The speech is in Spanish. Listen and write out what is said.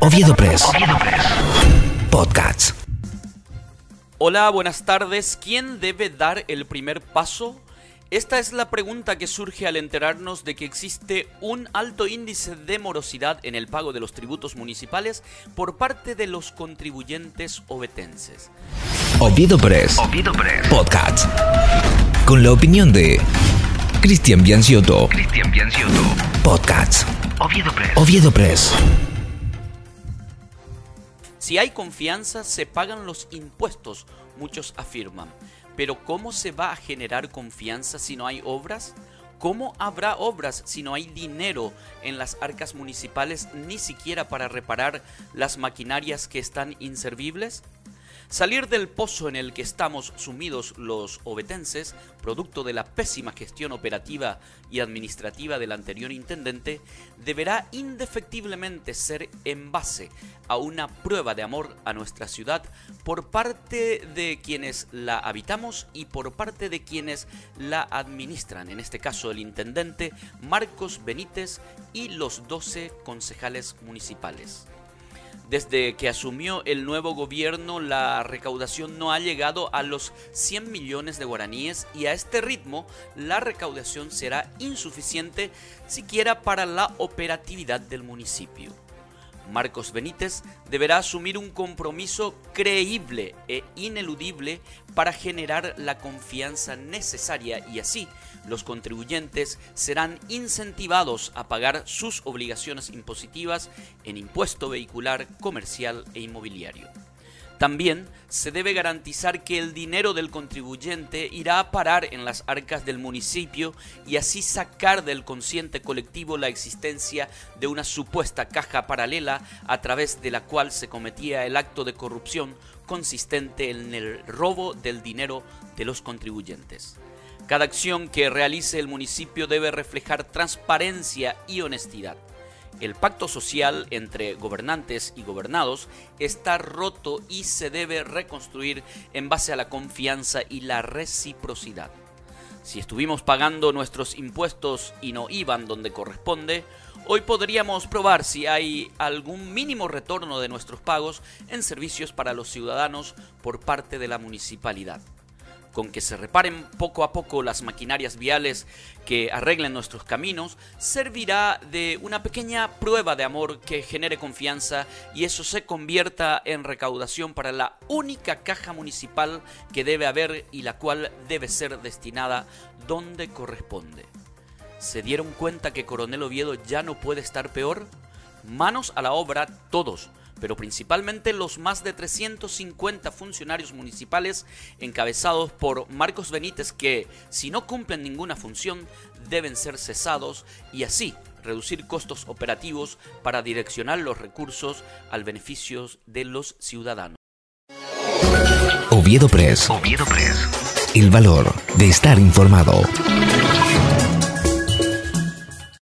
Oviedo Press. Podcasts. Hola, buenas tardes. ¿Quién debe dar el primer paso? Esta es la pregunta que surge al enterarnos de que existe un alto índice de morosidad en el pago de los tributos municipales por parte de los contribuyentes obetenses. Oviedo Press. Oviedo Press. Podcasts. Con la opinión de Cristian Bianciotto. Cristian Bianciotto. Podcasts. Oviedo Press. Oviedo Press. Si hay confianza, se pagan los impuestos, muchos afirman. Pero ¿cómo se va a generar confianza si no hay obras? ¿Cómo habrá obras si no hay dinero en las arcas municipales ni siquiera para reparar las maquinarias que están inservibles? Salir del pozo en el que estamos sumidos los obetenses, producto de la pésima gestión operativa y administrativa del anterior intendente, deberá indefectiblemente ser en base a una prueba de amor a nuestra ciudad por parte de quienes la habitamos y por parte de quienes la administran, en este caso el intendente Marcos Benítez y los 12 concejales municipales. Desde que asumió el nuevo gobierno, la recaudación no ha llegado a los 100 millones de guaraníes y a este ritmo la recaudación será insuficiente siquiera para la operatividad del municipio. Marcos Benítez deberá asumir un compromiso creíble e ineludible para generar la confianza necesaria y así los contribuyentes serán incentivados a pagar sus obligaciones impositivas en impuesto vehicular, comercial e inmobiliario. También se debe garantizar que el dinero del contribuyente irá a parar en las arcas del municipio y así sacar del consciente colectivo la existencia de una supuesta caja paralela a través de la cual se cometía el acto de corrupción consistente en el robo del dinero de los contribuyentes. Cada acción que realice el municipio debe reflejar transparencia y honestidad. El pacto social entre gobernantes y gobernados está roto y se debe reconstruir en base a la confianza y la reciprocidad. Si estuvimos pagando nuestros impuestos y no iban donde corresponde, hoy podríamos probar si hay algún mínimo retorno de nuestros pagos en servicios para los ciudadanos por parte de la municipalidad con que se reparen poco a poco las maquinarias viales que arreglen nuestros caminos, servirá de una pequeña prueba de amor que genere confianza y eso se convierta en recaudación para la única caja municipal que debe haber y la cual debe ser destinada donde corresponde. ¿Se dieron cuenta que Coronel Oviedo ya no puede estar peor? Manos a la obra todos pero principalmente los más de 350 funcionarios municipales encabezados por Marcos Benítez que, si no cumplen ninguna función, deben ser cesados y así reducir costos operativos para direccionar los recursos al beneficio de los ciudadanos. Oviedo Press. Oviedo Press. El valor de estar informado.